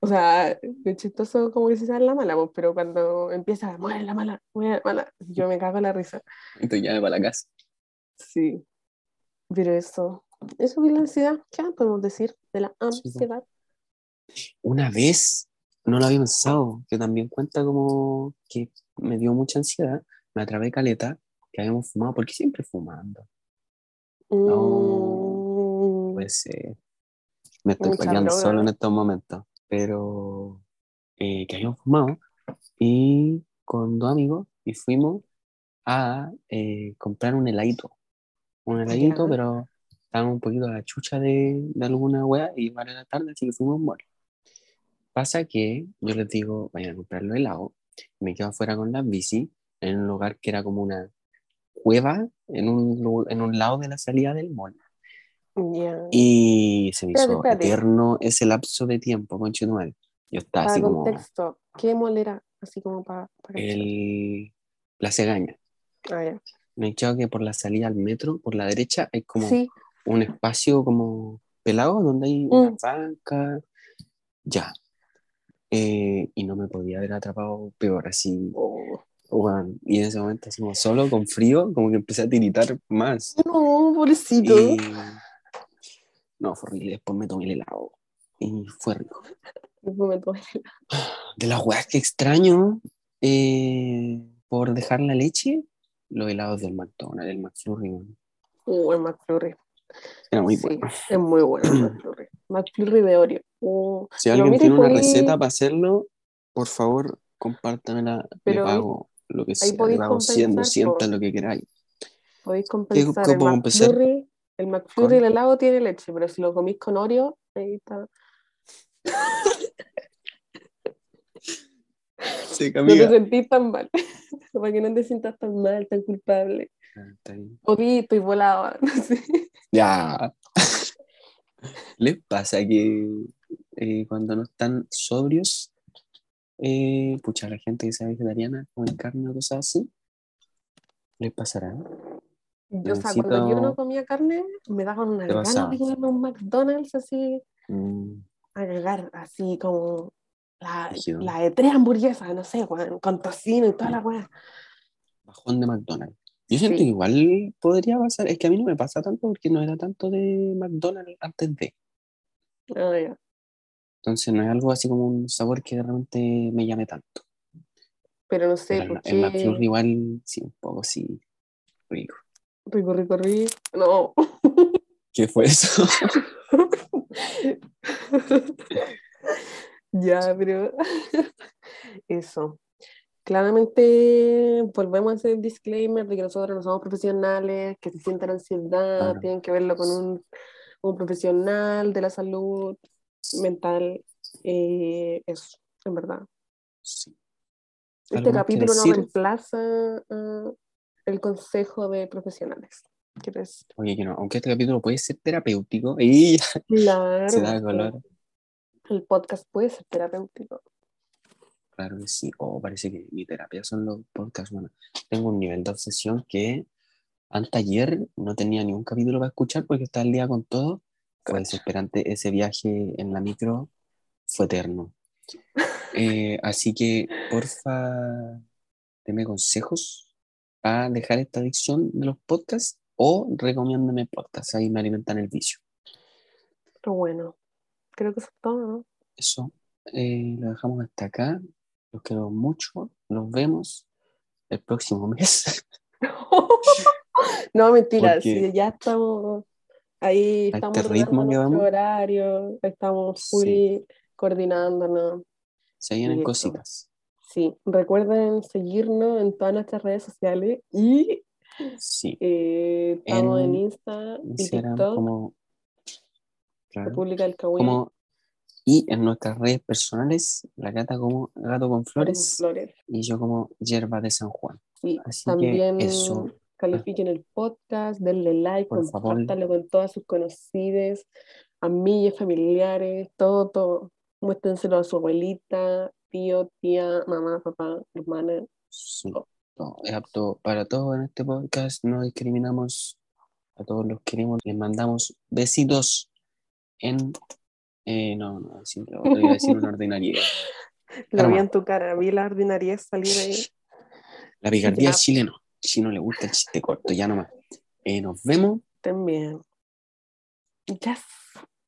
O sea, es chistoso como que se sale la mala, pues, pero cuando empieza, muere la mala, muere la mala, yo me cago en la risa. Entonces llame para la casa. Sí. Pero eso, eso es la ansiedad, ¿qué podemos decir de la ansiedad? Una vez, no lo había pensado, que también cuenta como que me dio mucha ansiedad. Me atrapé caleta, que habíamos fumado, porque siempre fumando. No, Pues eh, me estoy droga. solo en estos momentos. Pero eh, que habíamos fumado y con dos amigos y fuimos a eh, comprar un heladito. Un heladito, Ya. pero estábamos un poquito a la chucha de, de alguna wea y igual era tarde, así que fuimos un. Pasa que yo les digo, vayan a comprar los helados. Me quedo afuera con las bici en un lugar que era como una cueva en un, en un lado de la salida del mall. Ya. Y se me hizo espérate. eterno ese lapso de tiempo, conchetumadre. Yo estaba Para así como contexto, ¿qué molera? Así como para... el la cegaña. Ah, ya. Me he echado que por la salida al metro, por la derecha, hay como Sí, un espacio como pelado donde hay una Mm. banca. Ya. Eh, y no me podía haber atrapado peor, así. Oh. weón. Y en ese momento, así como solo, con frío, como que empecé a tiritar más. No, pobrecito. Y... No, fue horrible. Después me tomé el helado. Y fue rico. Después me tomé- De las weas que extraño eh, por dejar la leche, los helados del McDonald's, el McFlurry. Uh, el McFlurry. Era muy sí, bueno. es muy bueno el McFlurry. (clears throat) McFlurry de Oreo. Uh, Si alguien tiene una receta para hacerlo, por favor, compártamela. Pero le pago lo que sea. Le pago 100, compensar, 200, po. lo que queráis. Podéis compensar qué el? McFlurry. El McFlurry, Con- el helado tiene leche, pero si lo comís con Oreo, ahí está. Sí, (laughs) No te sentís tan mal. (laughs) Para que no te sientas tan mal, tan culpable. Está bien. O di, estoy volado. (laughs) No sé. Ya. ¿Les pasa que eh, cuando no están sobrios, eh, pucha, la gente que sea vegetariana, comen carne o cosas así? ¿Les pasará? Yo, o sea, cuando yo no comía carne, me daban unas Te ganas de comerme un McDonald's así, Mm, a cagar, así como la, la de tres hamburguesas, no sé, con tocino y toda la weá. bajón de McDonald's. Yo siento Sí. que igual podría pasar, es que a mí no me pasa tanto porque no era tanto de McDonald's antes de. Ah. Entonces no es algo así como un sabor que de repente me llame tanto. Pero no sé, Pero por el, el McFlurry igual, sí, un poco sí, rico. Rico, rico, rico. No. (laughs) ¿Qué fue eso? (laughs) Ya, pero eso. Claramente volvemos a hacer el disclaimer de que nosotros no somos profesionales, que si sienten ansiedad Claro. tienen que verlo con un, un profesional de la salud mental. eh, eso, en verdad. Sí. Este ¿Algo más que capítulo no reemplaza el consejo de profesionales. Quiero decir. Oye, que no, aunque este capítulo puede ser terapéutico, (laughs) y Claro, se da color. el podcast puede ser terapéutico. Claro que sí. Oh, parece que mi terapia son los podcasts. Bueno, tengo un nivel de obsesión que antes ayer no tenía ni un capítulo para escuchar porque estaba al día con todo. Fue desesperante. Ese viaje en la micro fue eterno. (laughs) Eh, así que, porfa, deme consejos para dejar esta adicción de los podcasts o recomiéndame podcasts. Ahí me alimentan el vicio. Pero bueno, creo que eso es todo, ¿no? Eso eh, lo dejamos hasta acá. Los quiero mucho. Nos vemos el próximo mes. (laughs) No, mentira, Porque- ya estamos ahí, A estamos este ritmo que vamos. horario, estamos full Sí. coordinándonos. Se vienen cositas. Sí, recuerden seguirnos en todas nuestras redes sociales y Sí. eh, estamos en, En Insta y Instagram TikTok, como, claro, República del como y en nuestras redes personales, la gata como Gato con Flores Flores. y yo como Yerba de San Juan. Sí, Así también que eso. califiquen el podcast, denle like, Por favor. compártanlo con todas sus conocidas, amigas, familiares, todo, todo. Muéstrenselo a su abuelita, tío, tía, mamá, papá, hermana. Sí, no, es apto para todos en este podcast. No discriminamos. A todos los queremos. Les mandamos besitos en. eh, no, no, sí, lo iba a decir una (laughs) ordinaria. Lo vi Arma. en tu cara, vi la ordinariedad salir ahí. (laughs) La picardía del chileno. Si no le gusta el chiste corto, ya nomás. Eh, nos vemos. También. Yes.